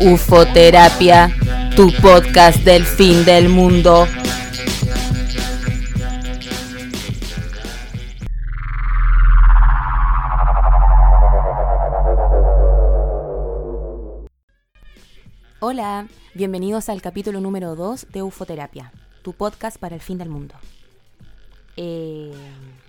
Ufoterapia, tu podcast del fin del mundo. Hola, bienvenidos al capítulo número 2 de Ufoterapia, tu podcast para el fin del mundo. Eh,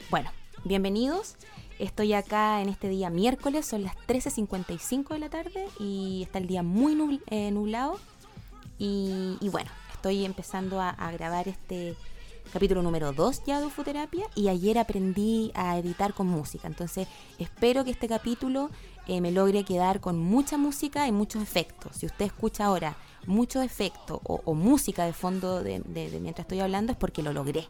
bueno, bienvenidos. Estoy acá en este día miércoles, son las 13.55 de la tarde y está el día muy eh, nublado. Y, bueno, estoy empezando a, grabar este capítulo número 2 ya de Ufoterapia y ayer aprendí a editar con música. Entonces espero que este capítulo eh, me logre quedar con mucha música y muchos efectos. Si usted escucha ahora mucho efecto o, música de fondo de, mientras estoy hablando es porque lo logré.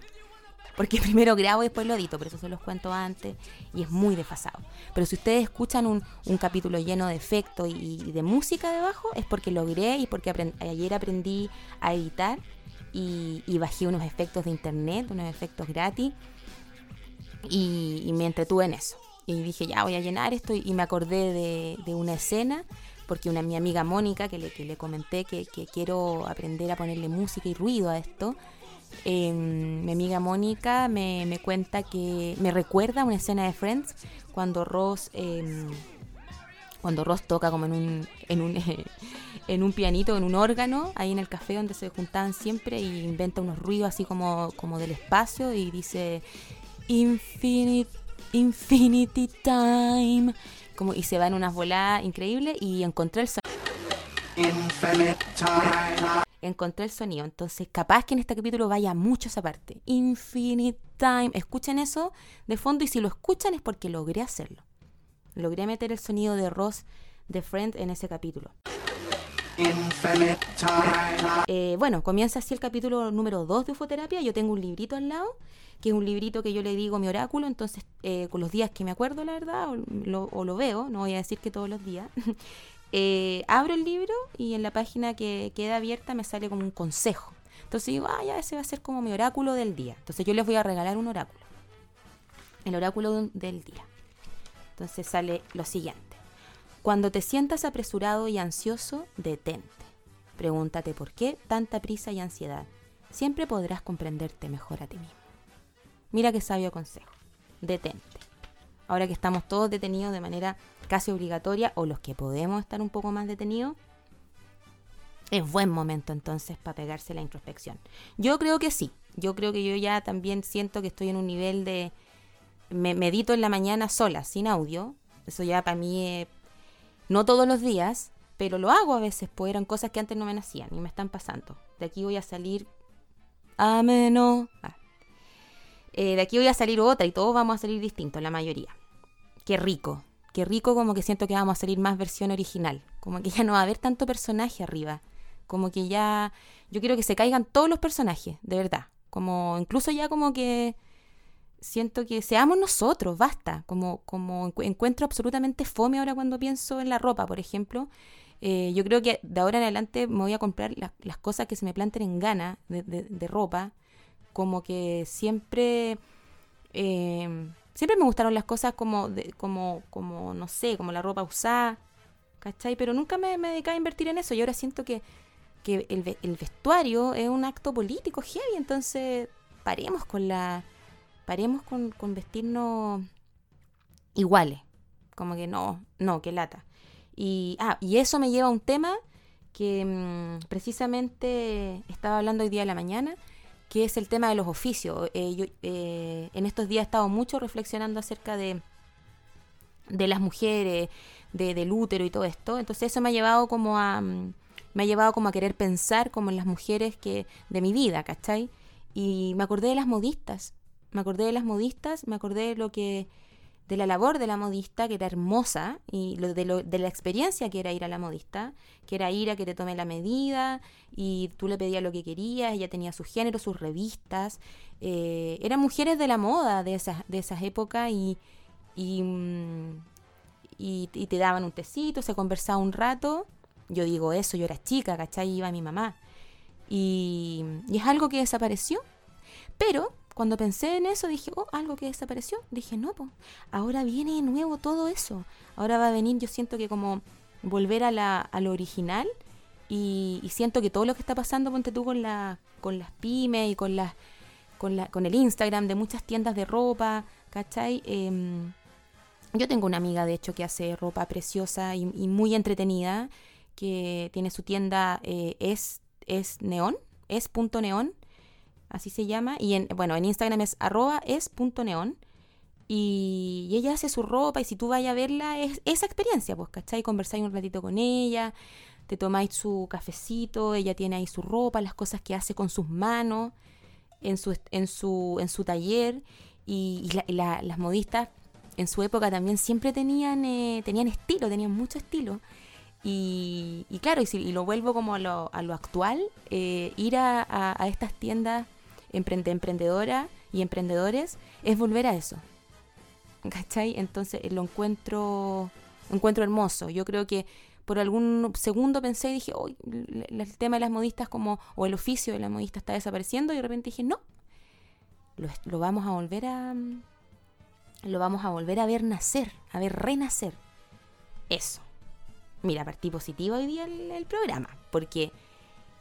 Porque primero grabo y después lo edito, pero eso se los cuento antes y es muy desfasado. Pero si ustedes escuchan un, capítulo lleno de efectos y, de música debajo, es porque logré y porque ayer aprendí a editar y, bajé unos efectos de internet, unos efectos gratis y me entretuve en eso y dije, ya voy a llenar esto y me acordé de, una escena porque una mi amiga Mónica, que le, que le comenté que, quiero aprender a ponerle música y ruido a esto, em, mi amiga Mónica me, cuenta que me recuerda una escena de Friends cuando Ross, em, cuando Ross toca como en un, en un, en un pianito, en un órgano, ahí en el café donde se juntaban siempre y inventa unos ruidos así como, como del espacio y dice Infinite Infinity Time. Como, y se va en unas voladas increíbles y encontré el sonido. Encontré el sonido. Entonces, capaz que en este capítulo vaya mucho esa parte. Infinite Time. Escuchen eso de fondo y si lo escuchan es porque logré hacerlo. Logré meter el sonido de Ross de Friend en ese capítulo. Eh, bueno, comienza así el capítulo número 2 de Ufoterapia. Yo tengo un librito al lado que es un librito que yo le digo mi oráculo, entonces eh, con los días que me acuerdo, la verdad, o lo, veo, no voy a decir que todos los días, eh, abro el libro y en la página que queda abierta me sale como un consejo. Entonces digo, ah, ya ese va a ser como mi oráculo del día. Entonces yo les voy a regalar un oráculo. El oráculo del día. Entonces sale lo siguiente. Cuando te sientas apresurado y ansioso, detente. Pregúntate por qué tanta prisa y ansiedad. Siempre podrás comprenderte mejor a ti mismo. Mira qué sabio consejo. Detente. Ahora que estamos todos detenidos de manera casi obligatoria, o los que podemos estar un poco más detenidos, es buen momento entonces para pegarse la introspección. Yo creo que sí. Yo creo que yo ya también siento que estoy en un nivel de... Me medito en la mañana sola, sin audio. Eso ya para mí, no todos los días, pero lo hago a veces, pues eran cosas que antes no me nacían y me están pasando. De aquí voy a salir ameno. Ah, eh, de aquí voy a salir otra y todos vamos a salir distintos, la mayoría. Qué rico, qué rico como que siento que vamos a salir más versión original, como que ya no va a haber tanto personaje arriba, como que ya yo quiero que se caigan todos los personajes, de verdad, como incluso ya como que siento que seamos nosotros, basta, como, como encuentro absolutamente fome ahora cuando pienso en la ropa, por ejemplo. Eh, yo creo que de ahora en adelante me voy a comprar las cosas que se me planten en gana de ropa como que siempre, em, siempre me gustaron las cosas como, como, como, no sé, como la ropa usada, ¿cachai? Pero nunca me, dediqué a invertir en eso y ahora siento que, que el, el, vestuario es un acto político heavy, entonces paremos con la, paremos con, con vestirnos iguales, como que no, no, que lata. Y, ah, y eso me lleva a un tema que mm, precisamente estaba hablando hoy día de la mañana, que es el tema de los oficios. Eh, yo, eh, en estos días he estado mucho reflexionando acerca de, de las mujeres, de, del útero y todo esto. Entonces eso me ha llevado como a mm, me ha llevado como a querer pensar como en las mujeres que de mi vida, ¿cachai? Y me acordé de las modistas. Me acordé de las modistas, me acordé de lo que de la labor de la modista, que era hermosa, y lo de, la experiencia que era ir a la modista, que era ir a que te tome la medida, y tú le pedías lo que querías, ella tenía su género, sus revistas, eh, eran mujeres de la moda de esas, de esas épocas y, y, mm, y, te daban un tecito, se conversaba un rato, yo digo eso, yo era chica, ¿cachai? Iba mi mamá. Y, y es algo que desapareció, pero cuando pensé en eso, dije, oh, algo que desapareció. Dije, no, pues, ahora viene de nuevo todo eso. Ahora va a venir, yo siento que como volver a, la, a lo original y, siento que todo lo que está pasando, ponte tú con, la, con las pymes y con, las, con, la, con el Instagram de muchas tiendas de ropa, ¿cachai? Em, yo tengo una amiga, de hecho, que hace ropa preciosa y, muy entretenida, que tiene su tienda, eh, es, es neón, es punto neón, así se llama, y en, bueno, en Instagram es arroba y, ella hace su ropa, y si tú vayas a verla, es esa experiencia, pues, ¿cachai? Conversáis un ratito con ella, te tomáis su cafecito, ella tiene ahí su ropa, las cosas que hace con sus manos en su, en su, en su taller y, las modistas en su época también siempre tenían, eh, tenían estilo, tenían mucho estilo. Y, claro, y, si, lo vuelvo como a lo, a lo actual, eh, ir a, estas tiendas emprende, emprendedoras y emprendedores es volver a eso. ¿Cachai? Entonces lo encuentro, encuentro hermoso. Yo creo que por algún segundo pensé y dije, hoy el tema de las modistas como, o el oficio de la modista está desapareciendo y de repente dije, no, lo, vamos a volver a, lo vamos a volver a ver nacer, a ver renacer. Eso. Mira, partí positivo hoy día el, programa, porque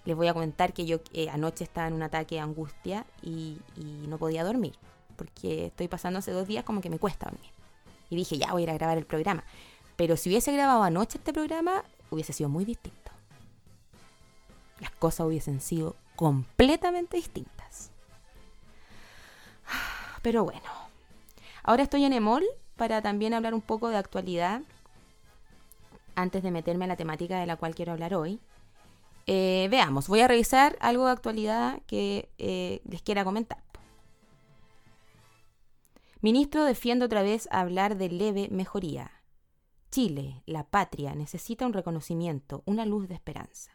les voy a comentar que yo eh, anoche estaba en un ataque de angustia y, y no podía dormir, porque estoy pasando hace dos días como que me cuesta dormir. Y dije, ya voy a ir a grabar el programa. Pero si hubiese grabado anoche este programa, hubiese sido muy distinto. Las cosas hubiesen sido completamente distintas. Pero bueno, ahora estoy en Emol para también hablar un poco de actualidad antes de meterme a la temática de la cual quiero hablar hoy. Eh, veamos, voy a revisar algo de actualidad que eh, les quiera comentar. Ministro defiende otra vez hablar de leve mejoría. Chile, la patria, necesita un reconocimiento, una luz de esperanza.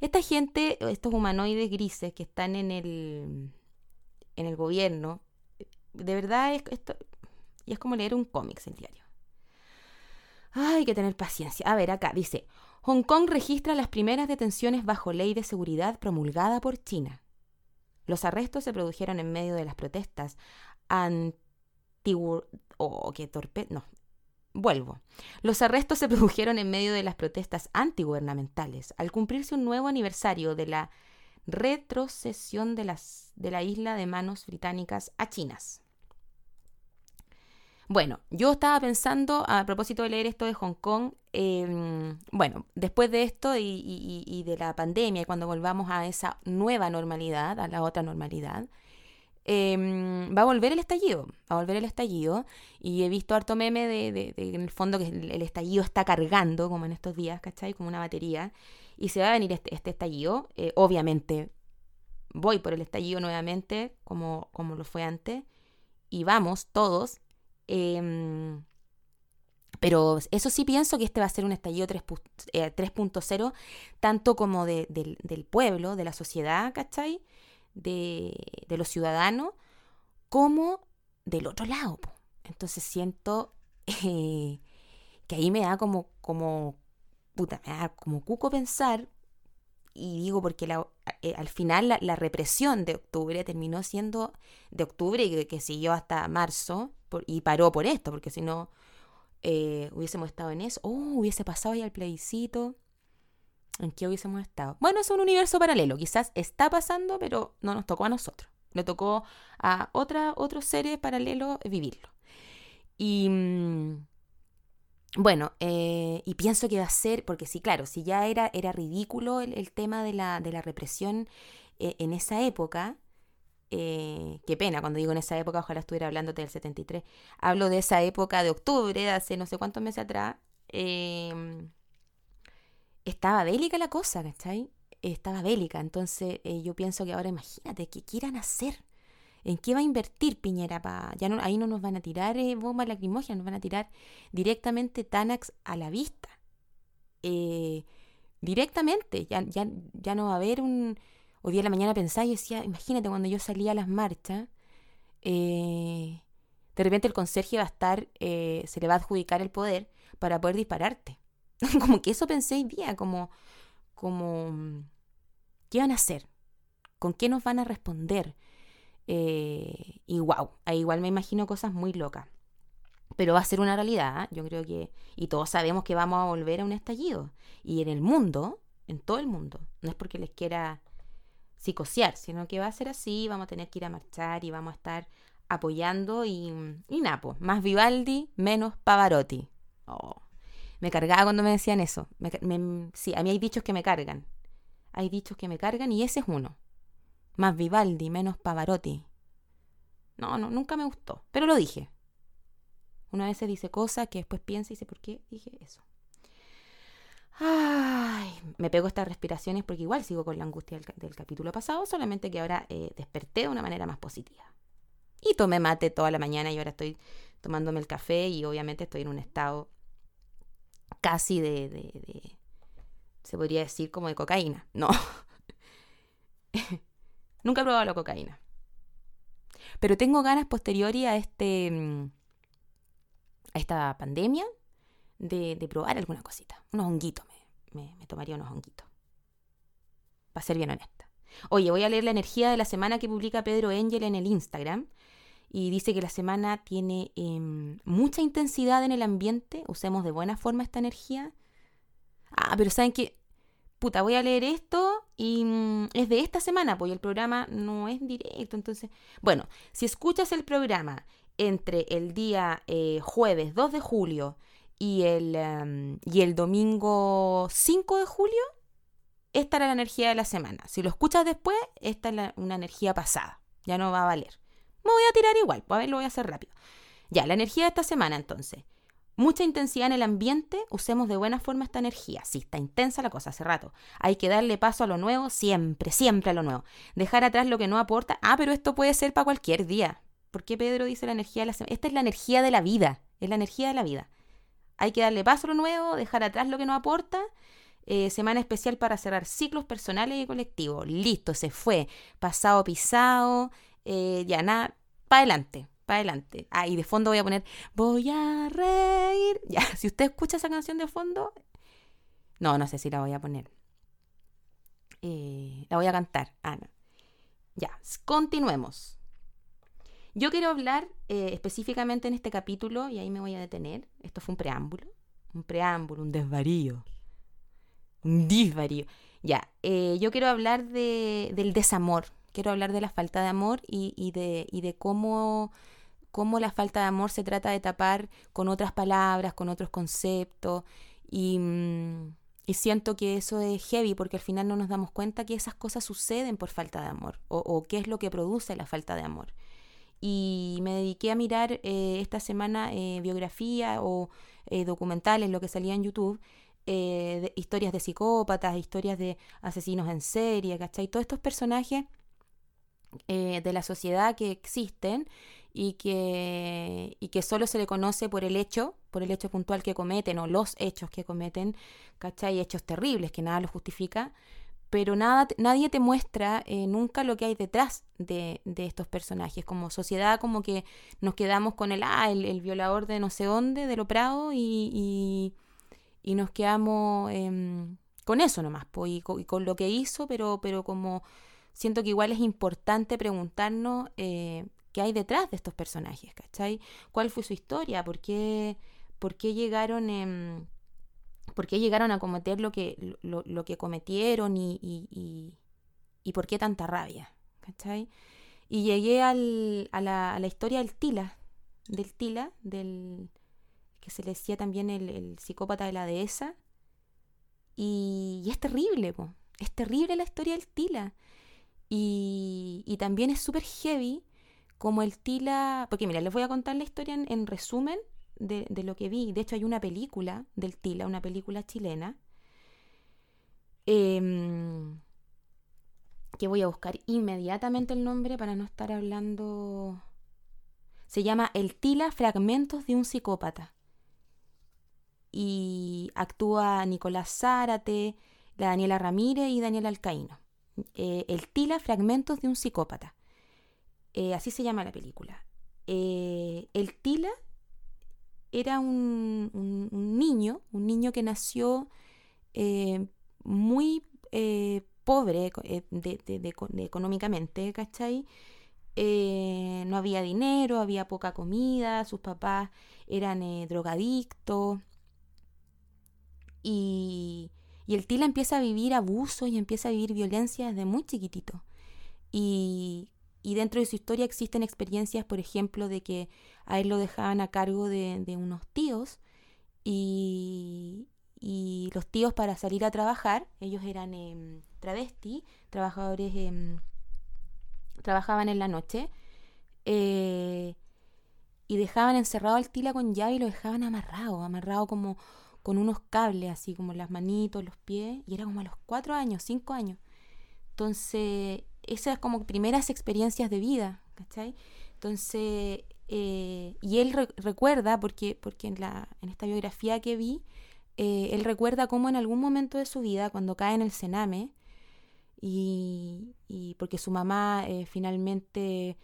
Esta gente, estos humanoides grises que están en el, en el gobierno, de verdad es, esto, y es como leer un cómic el diario. hay que tener paciencia. A ver, acá dice, Hong Kong registra las primeras detenciones bajo ley de seguridad promulgada por China. Los arrestos se produjeron en medio de las protestas anti... Oh, qué torpe... No, Vuelvo. Los arrestos se produjeron en medio de las protestas antigubernamentales, al cumplirse un nuevo aniversario de la retrocesión de, las, de la isla de manos británicas a chinas. Bueno, yo estaba pensando, a propósito de leer esto de Hong Kong, em, bueno, después de esto y, de la pandemia, cuando volvamos a esa nueva normalidad, a la otra normalidad, Em, va a volver el estallido, va a volver el estallido. Y he visto harto meme de, en el fondo que el, estallido está cargando, como en estos días, ¿cachai? Como una batería. Y se va a venir este, este estallido. Eh, obviamente, voy por el estallido nuevamente, como, como lo fue antes. Y vamos, todos. Em, pero eso sí pienso que este va a ser un estallido 3.0, eh, tanto como del, del pueblo, de la sociedad, ¿cachai? de, los ciudadanos como del otro lado. Entonces siento eh, que ahí me da como, como, puta, me da como cuco pensar, y digo porque eh, al final la, represión de octubre terminó siendo de octubre y que, siguió hasta marzo, y paró por esto, porque si no eh, hubiésemos estado en eso, oh, hubiese pasado ya el plebiscito. ¿En qué hubiésemos estado? Bueno, es un universo paralelo. Quizás está pasando, pero no nos tocó a nosotros. Le tocó a otra, otros seres paralelos vivirlo. Y mm, bueno, eh, y pienso que va a ser, porque sí, claro, si ya era, era ridículo el, tema de la, de la represión eh, en esa época, eh, qué pena, cuando digo en esa época, ojalá estuviera hablándote del 73. Hablo de esa época de octubre, de hace no sé cuántos meses atrás estaba bélica la cosa, ¿cachai? Estaba bélica. Entonces eh, yo pienso que ahora imagínate, ¿qué quieran hacer? ¿En qué va a invertir Piñera? Pa? Ya no, ahí no nos van a tirar eh, bombas lacrimógenas, nos van a tirar directamente Tanax a la vista. Eh, directamente, ya, ya, ya no va a haber un... Hoy día de la mañana pensaba y decía, imagínate cuando yo salía a las marchas, de repente el conserje va a estar, se le va a adjudicar el poder para poder dispararte. como que eso pensé hoy día, como, como, ¿qué van a hacer? ¿Con qué nos van a responder? Eh, y wow, ahí igual me imagino cosas muy locas. Pero va a ser una realidad, ¿ah? yo creo que, y todos sabemos que vamos a volver a un estallido. Y en el mundo, en todo el mundo, no es porque les quiera psicosear, sino que va a ser así, vamos a tener que ir a marchar y vamos a estar apoyando y, y Napo, más Vivaldi, menos Pavarotti. Oh, me cargaba cuando me decían eso. sí, a mí hay dichos que me cargan. Hay dichos que me cargan y ese es uno. Más Vivaldi, menos Pavarotti. No, no, nunca me gustó, pero lo dije. Una vez se dice cosas que después piensa y dice, ¿por qué dije eso? Ay, me pego estas respiraciones porque igual sigo con la angustia del, capítulo pasado, solamente que ahora eh, desperté de una manera más positiva. Y tomé mate toda la mañana y ahora estoy tomándome el café y obviamente estoy en un estado casi de, de se podría decir como de cocaína. No. Nunca he probado la cocaína. Pero tengo ganas posteriori a este mm, a esta pandemia de, probar alguna cosita. Unos honguitos. Me, tomaría unos honguitos. Para ser bien honesta. Oye, voy a leer la energía de la semana que publica Pedro Engel en el Instagram. Y dice que la semana tiene em, mucha intensidad en el ambiente. Usemos de buena forma esta energía. Ah, pero ¿saben qué? Puta, voy a leer esto y mm, es de esta semana, pues el programa no es directo. Entonces, bueno, si escuchas el programa entre el día eh, jueves 2 de julio y el, em, y el domingo 5 de julio, esta era la energía de la semana. Si lo escuchas después, esta es una energía pasada. Ya no va a valer. Me voy a tirar igual, pues a ver, lo voy a hacer rápido. Ya, la energía de esta semana entonces. Mucha intensidad en el ambiente, usemos de buena forma esta energía. Sí, está intensa la cosa hace rato. Hay que darle paso a lo nuevo, siempre, siempre a lo nuevo. Dejar atrás lo que no aporta. Ah, pero esto puede ser para cualquier día. ¿Por qué Pedro dice la energía de la semana? Esta es la energía de la vida, es la energía de la vida. Hay que darle paso a lo nuevo, dejar atrás lo que no aporta. Eh, semana especial para cerrar ciclos personales y colectivos. Listo, se fue. Pasado pisado. Eh, ya nada. Para adelante, para adelante. Ah, y de fondo voy a poner Voy a reír. Ya, si usted escucha esa canción de fondo. No, no sé si la voy a poner. Eh, la voy a cantar. Ah, no. Ya, continuemos. Yo quiero hablar eh, específicamente en este capítulo, y ahí me voy a detener. Esto fue un preámbulo. Un preámbulo, un desvarío. Un desvarío. Ya, eh, yo quiero hablar de, del desamor. Quiero hablar de la falta de amor y, de, y de cómo, cómo la falta de amor se trata de tapar con otras palabras, con otros conceptos. Y, mm, y siento que eso es heavy porque al final no nos damos cuenta que esas cosas suceden por falta de amor o, qué es lo que produce la falta de amor y me dediqué a mirar eh, esta semana eh, biografía o eh, documentales, lo que salía en YouTube, de historias de psicópatas, historias de asesinos en serie, ¿cachai? Todos estos personajes de la sociedad que existen y que, y que solo se le conoce por el hecho, por el hecho puntual que cometen o los hechos que cometen, ¿cachai? Hechos terribles que nada los justifica pero nada, nadie te muestra eh, nunca lo que hay detrás de, estos personajes. Como sociedad, como que nos quedamos con el, ah, el, violador de no sé dónde, de lo Prado, y, y, nos quedamos em, con eso nomás, y, con, lo que hizo, pero, pero como siento que igual es importante preguntarnos eh, qué hay detrás de estos personajes, ¿cachai? ¿Cuál fue su historia? ¿Por qué, por qué llegaron... por qué llegaron a cometer lo que, lo, que cometieron y, y, y, por qué tanta rabia. ¿Cachai? Y llegué al, a, la, historia del Tila, del Tila, del que se le decía también el, psicópata de la dehesa. Y, es terrible, es terrible la historia del Tila. Y, y también es súper heavy como el Tila, porque mira, les voy a contar la historia en, en resumen de, lo que vi. De hecho, hay una película del Tila, una película chilena, em, que voy a buscar inmediatamente el nombre para no estar hablando. Se llama El Tila, Fragmentos de un psicópata. Y actúa Nicolás Zárate, la Daniela Ramírez y Daniel Alcaíno. Eh, el Tila, Fragmentos de un psicópata. Eh, así se llama la película. Eh, el Tila era un, niño, un niño que nació eh, muy pobre económicamente, ¿cachai? no había dinero, había poca comida, sus papás eran drogadictos. Y, y, el Tila empieza a vivir abuso y empieza a vivir violencia desde muy chiquitito. Y, y, dentro de su historia existen experiencias, por ejemplo, de que a él lo dejaban a cargo de, unos tíos y, y, los tíos para salir a trabajar, ellos eran eh, travesti, trabajadores eh, trabajaban en la noche, eh, y dejaban encerrado al tila con llave y lo dejaban amarrado, amarrado como con unos cables, así como las manitos, los pies, y era como a los cuatro años, cinco años. Entonces, esas como primeras experiencias de vida, ¿cachai? Entonces, eh, y él recuerda, porque, porque en, la, en esta biografía que vi, eh, él recuerda cómo en algún momento de su vida, cuando cae en el cename, y, y porque su mamá eh, finalmente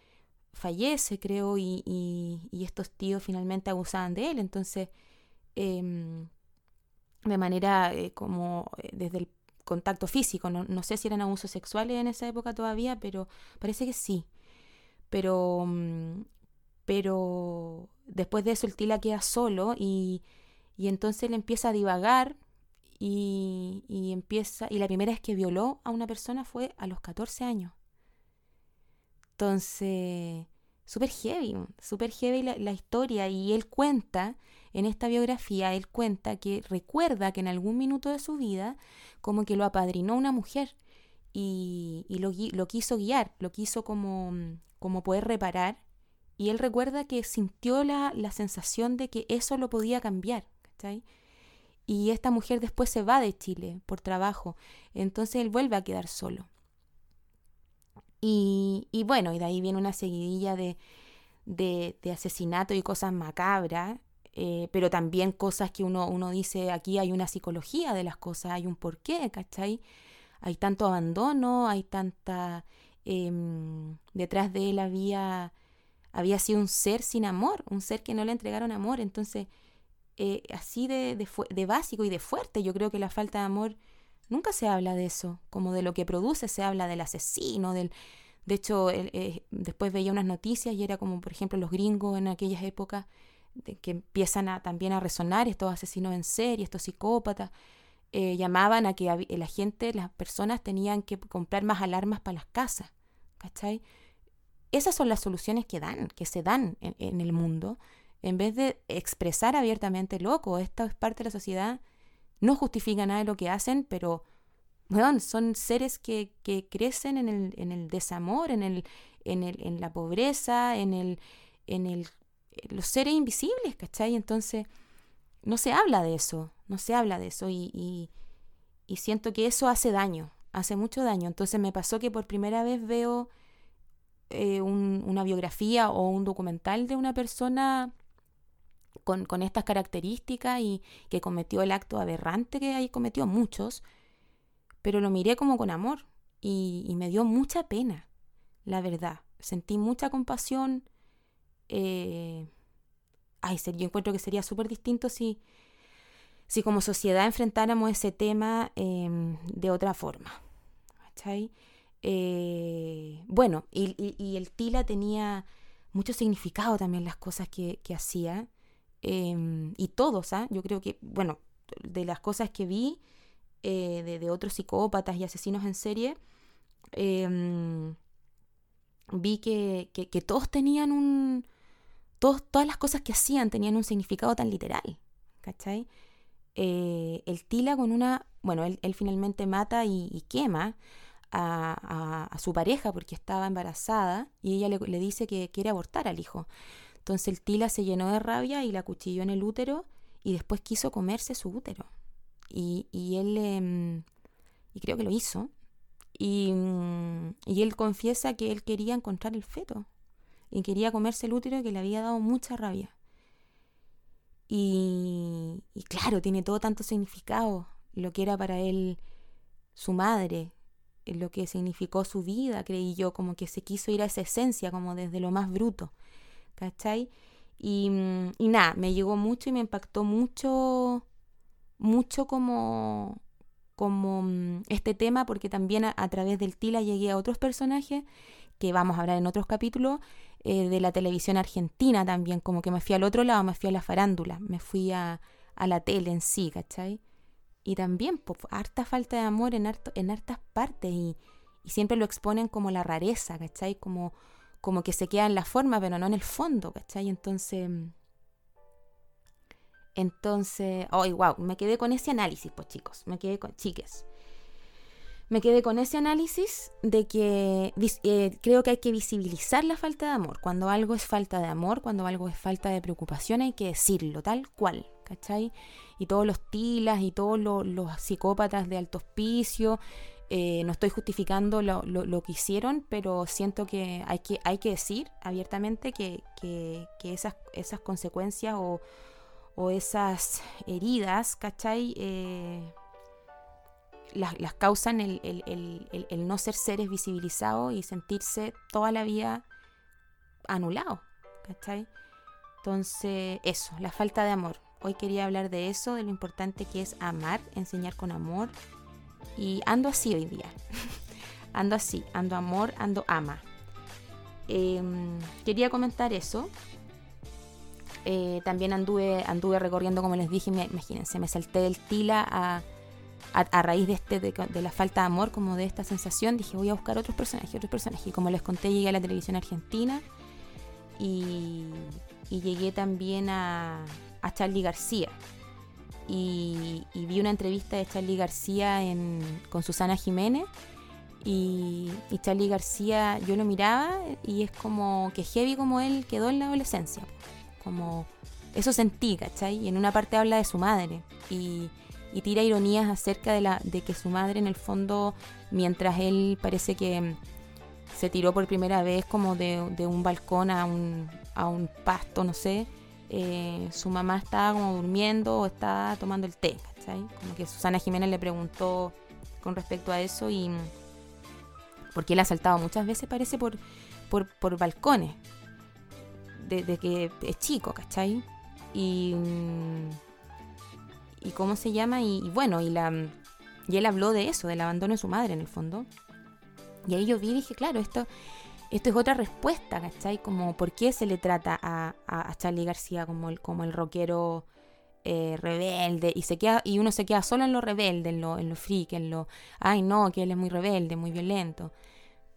fallece, creo, y, y, estos tíos finalmente abusaban de él. Entonces, em, de manera como desde el contacto físico, no, no, sé si eran abusos sexuales en esa época todavía, pero parece que sí. Pero, mm, pero después de eso el Tila queda solo y, y entonces él empieza a divagar y, y, empieza, y la primera vez que violó a una persona fue a los 14 años. Entonces, súper heavy, súper heavy la, historia. Y él cuenta, en esta biografía, él cuenta que recuerda que en algún minuto de su vida, como que lo apadrinó una mujer y, y lo, lo, quiso guiar, lo quiso como, como poder reparar. Y él recuerda que sintió la, la sensación de que eso lo podía cambiar. ¿cachai? y esta mujer después se va de Chile por trabajo, entonces él vuelve a quedar solo. Y, y bueno, y de ahí viene una seguidilla de, de, de y cosas macabras, eh, pero también cosas que uno, uno dice, aquí hay una psicología de las cosas, hay un porqué, ¿cachai? Hay tanto abandono, hay tanta... Em, detrás de él había, había sido un ser sin amor, un ser que no le entregaron amor, entonces eh, así de, de, básico y de fuerte. Yo creo que la falta de amor nunca se habla de eso, como de lo que produce, se habla del asesino, del... De hecho, eh, después veía unas noticias y era como, por ejemplo, los gringos en aquellas épocas que empiezan a, también a resonar estos asesinos en serie, estos psicópatas. Eh, llamaban a que la gente, las personas tenían que comprar más alarmas para las casas, ¿cachai? Esas son las soluciones que dan, que se dan en el mundo en vez de expresar abiertamente, loco, esto es parte de la sociedad, no justifica nada de lo que hacen, pero son seres que, que crecen en el, en el, desamor, en, el, en, el, en la pobreza, en, el, en el, los seres invisibles, ¿cachai? Entonces, no se habla de eso, no se habla de eso y, y, siento que eso hace daño, hace mucho daño. Entonces me pasó que por primera vez veo eh, un, una biografía o un documental de una persona con, estas características y que cometió el acto aberrante que ahí cometió muchos, pero lo miré como con amor y, me dio mucha pena, la verdad. Sentí mucha compasión. Eh, ay, yo encuentro que sería súper distinto si, si como sociedad enfrentáramos ese tema eh, de otra forma. Eh, bueno, y, el Tila tenía mucho significado también las cosas que hacía. Em, y todos, ¿ah? yo creo que, bueno, de las cosas que vi eh, de, otros psicópatas y asesinos en serie, em, vi que, que, todos tenían un... Todos, todas las cosas que hacían tenían un significado tan literal, ¿cachai? Eh, el Tila con una... Bueno, él, él finalmente mata y, quema a, a, su pareja porque estaba embarazada y ella le, le dice que quiere abortar al hijo. Entonces el Tila se llenó de rabia y la cuchilló en el útero y después quiso comerse su útero. Y, y él, eh, y creo que lo hizo, y, y, él confiesa que él quería encontrar el feto y quería comerse el útero que le había dado mucha rabia. Y, y claro, tiene todo tanto significado, lo que era para él su madre, lo que significó su vida, creí yo, como que se quiso ir a esa esencia, como desde lo más bruto. ¿Cachai? Y, y nada, me llegó mucho y me impactó mucho, mucho como, como mm, este tema, porque también a, través del Tila llegué a otros personajes que vamos a hablar en otros capítulos, eh, de la televisión argentina también, como que me fui al otro lado, me fui a la farándula, me fui a, a la tele en sí, ¿cachai? Y también, pues, harta falta de amor en, harto, en hartas partes y, y, siempre lo exponen como la rareza, ¿cachai? Como, como que se queda en la forma, pero no en el fondo, ¿cachai? Entonces... Entonces, oh, wow, me quedé con ese análisis, pues chicos, me quedé con, chiques, me quedé con ese análisis de que eh, creo que hay que visibilizar la falta de amor. Cuando algo es falta de amor, cuando algo es falta de preocupación, hay que decirlo tal cual, ¿cachai? Y todos los tilas y todos los, psicópatas de alto hospicio, eh, no estoy justificando lo, que hicieron, pero siento que hay que, hay que decir abiertamente que, esas, esas consecuencias o, esas heridas, ¿cachai? Eh, las, causan el, el, no ser seres visibilizados y sentirse toda la vida anulados, ¿cachai? Entonces, eso, la falta de amor. Hoy quería hablar de eso, de lo importante que es amar, enseñar con amor. Y ando así hoy día. ando así, ando amor, ando ama. Em, quería comentar eso. Eh, también anduve, anduve recorriendo, como les dije, imagínense, me salté del Tila a a, raíz de, este, de, la falta de amor, como de esta sensación, dije voy a buscar otros personajes, otros personajes. Y como les conté, llegué a la televisión argentina y, llegué también a, a Charlie García. Y, vi una entrevista de Charlie García en, con Susana Jiménez. Y, y, Charlie García, yo lo miraba y es como que heavy como él quedó en la adolescencia. Como eso sentí, ¿cachai? Y en una parte habla de su madre. Y, y tira ironías acerca de, la, de que su madre en el fondo, mientras él parece que se tiró por primera vez como de, un balcón a un, a un pasto, no sé, eh, su mamá estaba como durmiendo o estaba tomando el té, ¿cachai? Como que Susana Jiménez le preguntó con respecto a eso y mm, porque él ha saltado muchas veces parece por, por, balcones desde que es chico, ¿cachai? Y... Mm, y cómo se llama y, bueno, y, la, y él habló de eso, del abandono de su madre en el fondo. Y ahí yo vi y dije, claro, esto, esto es otra respuesta, ¿cachai? Como por qué se le trata a, a, Charlie García como el, como el rockero eh, rebelde y se queda y uno se queda solo en lo rebelde, en lo, en lo freak, en lo, ay no, que él es muy rebelde, muy violento.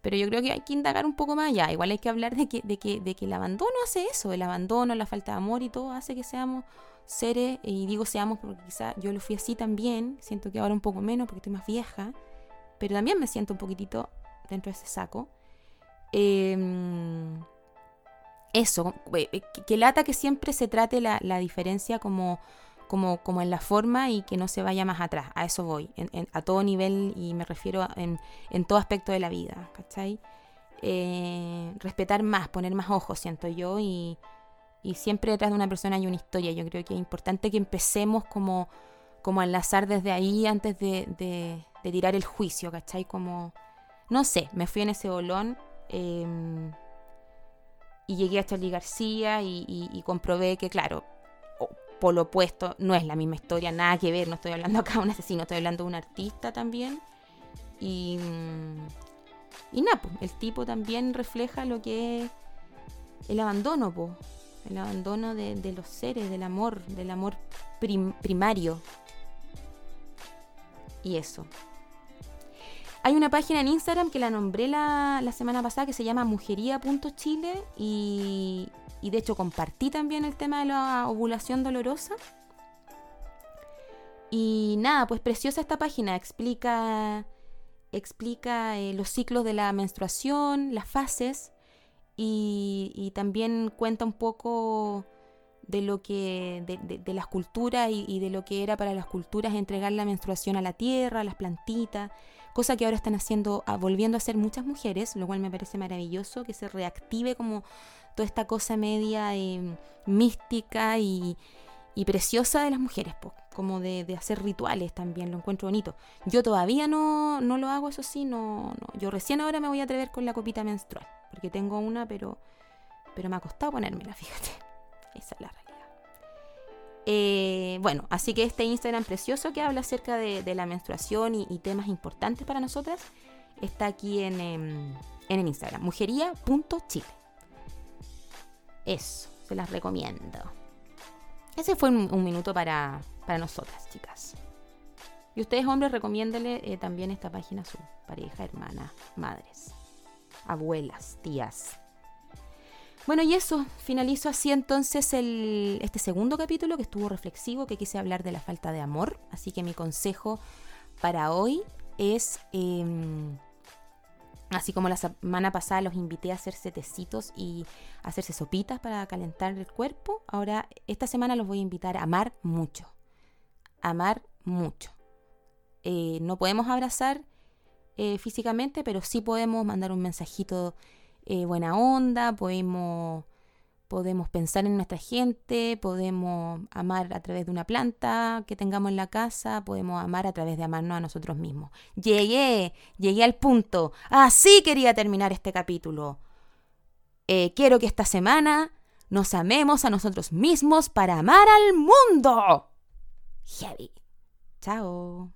Pero yo creo que hay que indagar un poco más allá. Igual hay que hablar de que, de que, de que el abandono hace eso, el abandono, la falta de amor y todo hace que seamos seres, y digo seamos porque quizá yo lo fui así también, siento que ahora un poco menos porque estoy más vieja, pero también me siento un poquitito dentro de ese saco. Em, eso, eh, que, lata que siempre se trate la, diferencia como, como, como, en la forma y que no se vaya más atrás, a eso voy, a todo nivel y me refiero en, en, todo aspecto de la vida, ¿cachai? Eh, respetar más, poner más ojos, siento yo, y, y siempre detrás de una persona hay una historia. Yo creo que es importante que empecemos como, como a enlazar desde ahí antes de, de, tirar el juicio, ¿cachai? Como, no sé, me fui en ese bolón em, y llegué a Charlie García y, comprobé que, claro, por lo opuesto, no es la misma historia, nada que ver, no estoy hablando acá de un asesino, estoy hablando de un artista también. Y, y nada, pues, el tipo también refleja lo que es el abandono, pues el abandono de, los seres, del amor, del amor primario. Y eso. Hay una página en Instagram que la nombré la, semana pasada que se llama mujería.chile y, y de hecho compartí también el tema de la ovulación dolorosa. Y nada, pues preciosa esta página, explica, explica eh, los ciclos de la menstruación, las fases, y, también cuenta un poco de lo que de, las culturas y, de lo que era para las culturas entregar la menstruación a la tierra, a las plantitas, cosa que ahora están haciendo, ah, volviendo a hacer muchas mujeres, lo cual me parece maravilloso, que se reactive como toda esta cosa media eh, mística y, preciosa de las mujeres, como de, hacer rituales también, lo encuentro bonito. Yo todavía no, no lo hago, eso sí, no, no, yo recién ahora me voy a atrever con la copita menstrual porque tengo una, pero, pero me ha costado ponérmela, fíjate. Esa es la realidad. Eh, bueno, así que este Instagram precioso que habla acerca de, la menstruación y, temas importantes para nosotras está aquí en, em, en el Instagram, mujería.chile. Eso, se las recomiendo. Ese fue un, minuto para, para, nosotras, chicas. Y ustedes, hombres, recomiéndele eh, también esta página a su pareja, hermana, madres, abuelas, tías. Bueno, y eso, finalizo así entonces el, este segundo capítulo que estuvo reflexivo, que quise hablar de la falta de amor. Así que mi consejo para hoy es em, Así como la semana pasada los invité a hacerse tecitos y hacerse sopitas para calentar el cuerpo, ahora esta semana los voy a invitar a amar mucho. Amar mucho. Eh, no podemos abrazar eh, físicamente, pero sí podemos mandar un mensajito eh, buena onda, podemos podemos pensar en nuestra gente, podemos amar a través de una planta que tengamos en la casa, podemos amar a través de amarnos a nosotros mismos. Llegué, llegué al punto. Así quería terminar este capítulo. Eh, quiero que esta semana nos amemos a nosotros mismos para amar al mundo. Heavy. Chao.